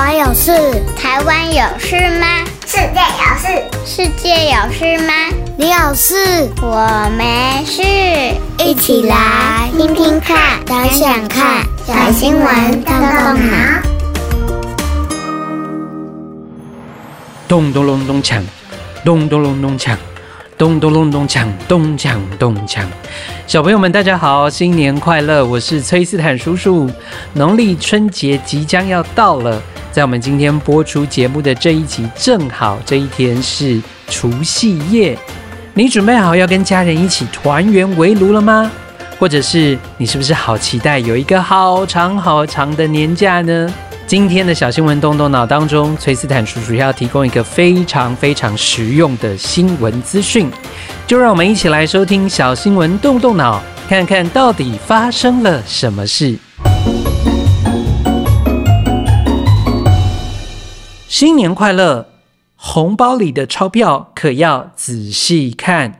湾有事？台湾有事吗？世界有事？世界有事吗？你有事？我没事。一起来听听看，想想看，小新闻动动脑。咚咚隆咚锵，咚咚隆咚锵，咚咚隆咚锵，咚锵咚锵。小朋友们，大家好，新年快乐！我是崔斯坦叔叔。农历春节即将要到了，在我们今天播出节目的这一集，正好这一天是除夕夜。你准备好要跟家人一起团圆围炉了吗？或者是你是不是好期待有一个好长好长的年假呢？今天的小新闻动动脑当中，崔斯坦叔叔要提供一个非常非常实用的新闻资讯，就让我们一起来收听小新闻动动脑，看看到底发生了什么事。新年快乐！红包里的钞票可要仔细看。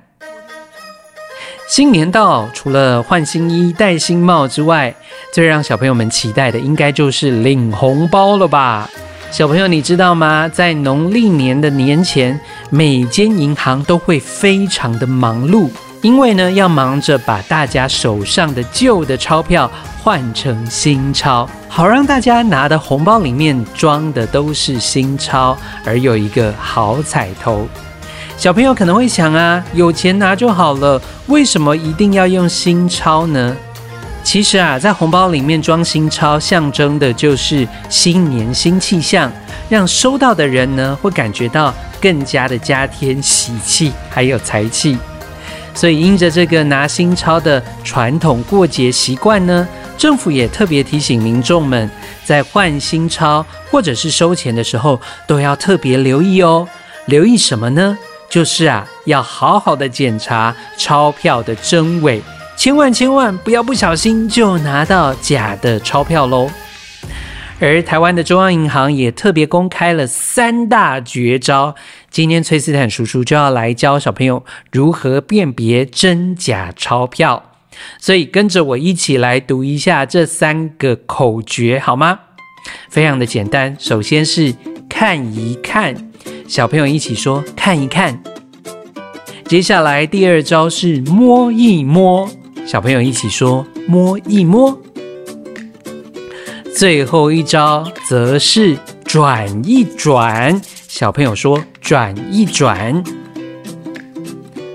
新年到，除了换新衣、戴新帽之外，最让小朋友们期待的，应该就是领红包了吧？小朋友，你知道吗？在农历年的年前，每间银行都会非常的忙碌，因为呢，要忙着把大家手上的旧的钞票换成新钞，好让大家拿的红包里面装的都是新钞，而有一个好彩头。小朋友可能会想啊，有钱拿就好了，为什么一定要用新钞呢？其实啊，在红包里面装新钞，象征的就是新年新气象，让收到的人呢会感觉到更加的加添喜气，还有财气。所以，因着这个拿新钞的传统过节习惯呢，政府也特别提醒民众们，在换新钞或者是收钱的时候，都要特别留意哦。留意什么呢？就是啊，要好好的检查钞票的真伪，千万千万不要不小心就拿到假的钞票喽。而台湾的中央银行也特别公开了三大绝招，今天崔斯坦叔叔就要来教小朋友如何辨别真假钞票，所以跟着我一起来读一下这三个口诀好吗？非常的简单，首先是看一看。小朋友一起说看一看，接下来第二招是摸一摸，小朋友一起说摸一摸，最后一招则是转一转，小朋友说转一转。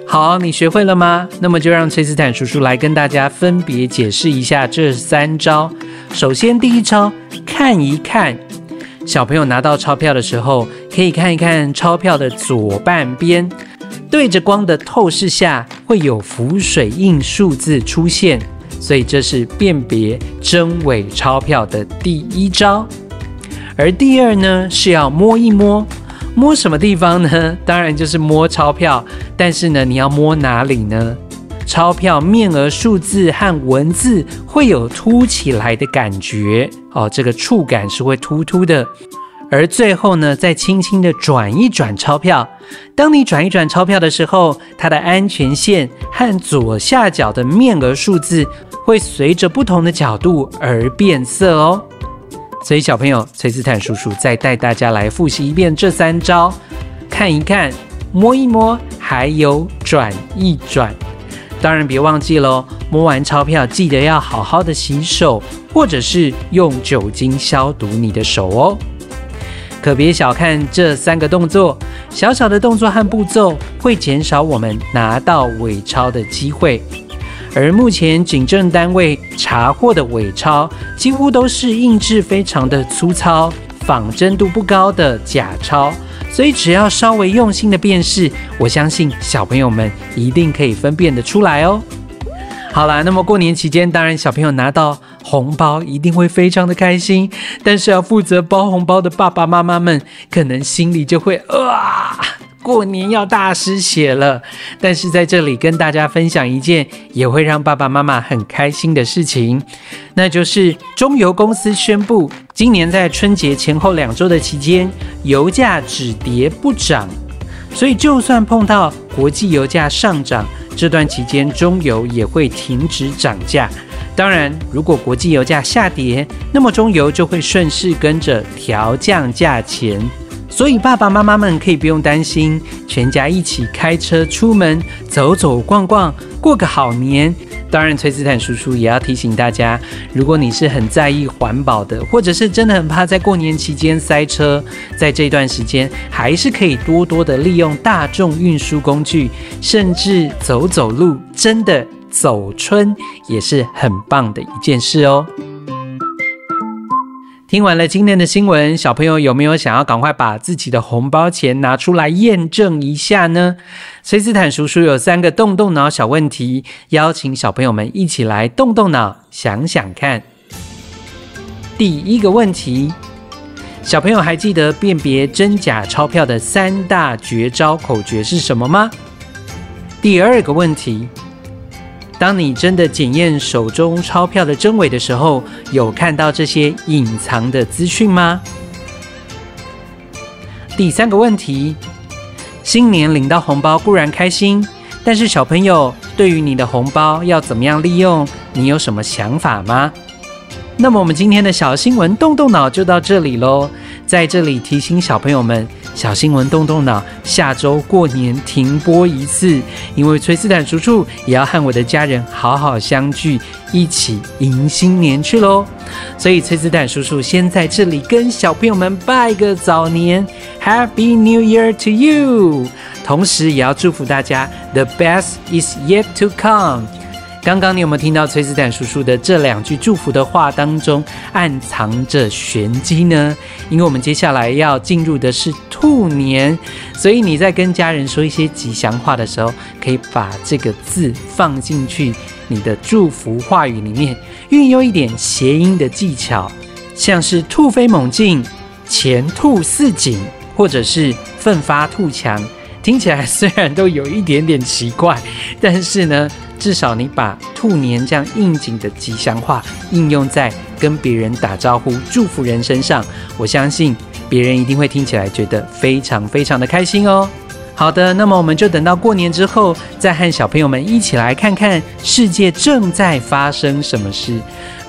好，你学会了吗？那么就让崔斯坦叔叔来跟大家分别解释一下这三招。首先，第一招看一看。小朋友拿到钞票的时候，可以看一看钞票的左半边，对着光的透视下，会有浮水印数字出现，所以这是辨别真伪钞票的第一招。而第二呢，是要摸一摸，摸什么地方呢？当然就是摸钞票，但是呢，你要摸哪里呢？钞票面额数字和文字会有凸起来的感觉哦，这个触感是会凸凸的。而最后呢，再轻轻的转一转钞票。当你转一转钞票的时候，它的安全线和左下角的面额数字会随着不同的角度而变色哦。所以小朋友，崔斯坦叔叔再带大家来复习一遍这三招：看一看、摸一摸，还有转一转。当然别忘记喽，摸完钞票记得要好好的洗手，或者是用酒精消毒你的手哦。可别小看这三个动作，小小的动作和步骤会减少我们拿到伪钞的机会。而目前警政单位查获的伪钞，几乎都是印制非常的粗糙、仿真度不高的假钞。所以只要稍微用心的辨识，我相信小朋友们一定可以分辨得出来哦。好啦，那么过年期间，当然小朋友拿到红包一定会非常的开心，但是要负责包红包的爸爸妈妈们，可能心里就会啊。过年要大失血了，但是在这里跟大家分享一件也会让爸爸妈妈很开心的事情，那就是中油公司宣布，今年在春节前后两周的期间，油价只跌不涨，所以就算碰到国际油价上涨，这段期间中油也会停止涨价，当然，如果国际油价下跌，那么中油就会顺势跟着调降价钱。所以爸爸妈妈们可以不用担心，全家一起开车出门走走逛逛，过个好年。当然，崔斯坦叔叔也要提醒大家，如果你是很在意环保的，或者是真的很怕在过年期间塞车，在这段时间还是可以多多的利用大众运输工具，甚至走走路，真的走春也是很棒的一件事哦。听完了今天的新闻，小朋友有没有想要赶快把自己的红包钱拿出来验证一下呢？崔斯坦叔叔有三个动动脑小问题，邀请小朋友们一起来动动脑，想想看。第一个问题，小朋友还记得辨别真假钞票的三大绝招口诀是什么吗？第二个问题。当你真的检验手中钞票的真伪的时候，有看到这些隐藏的资讯吗？第三个问题，新年领到红包固然开心，但是小朋友对于你的红包要怎么样利用，你有什么想法吗？那么我们今天的小新闻动动脑就到这里喽，在这里提醒小朋友们。小新闻动动脑，下周过年停播一次，因为崔斯坦叔叔也要和我的家人好好相聚，一起迎新年去喽。所以崔斯坦叔叔先在这里跟小朋友们拜个早年，Happy New Year to you！同时也要祝福大家，The best is yet to come。刚刚你有没有听到崔斯坦叔叔的这两句祝福的话当中暗藏着玄机呢？因为我们接下来要进入的是兔年，所以你在跟家人说一些吉祥话的时候，可以把这个字放进去你的祝福话语里面，运用一点谐音的技巧，像是兔飞猛进、前兔似锦，或者是奋发兔强。听起来虽然都有一点点奇怪，但是呢。至少你把兔年这样应景的吉祥话应用在跟别人打招呼、祝福人身上，我相信别人一定会听起来觉得非常非常的开心哦。好的，那么我们就等到过年之后，再和小朋友们一起来看看世界正在发生什么事。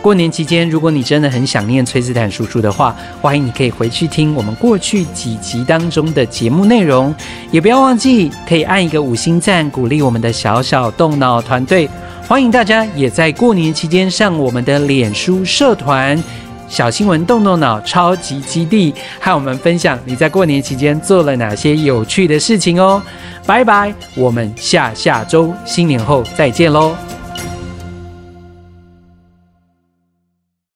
过年期间，如果你真的很想念崔斯坦叔叔的话，欢迎你可以回去听我们过去几集当中的节目内容，也不要忘记可以按一个五星赞，鼓励我们的小小动脑团队。欢迎大家也在过年期间上我们的脸书社团“小新闻动动脑超级基地”，和我们分享你在过年期间做了哪些有趣的事情哦。拜拜，我们下下周新年后再见喽。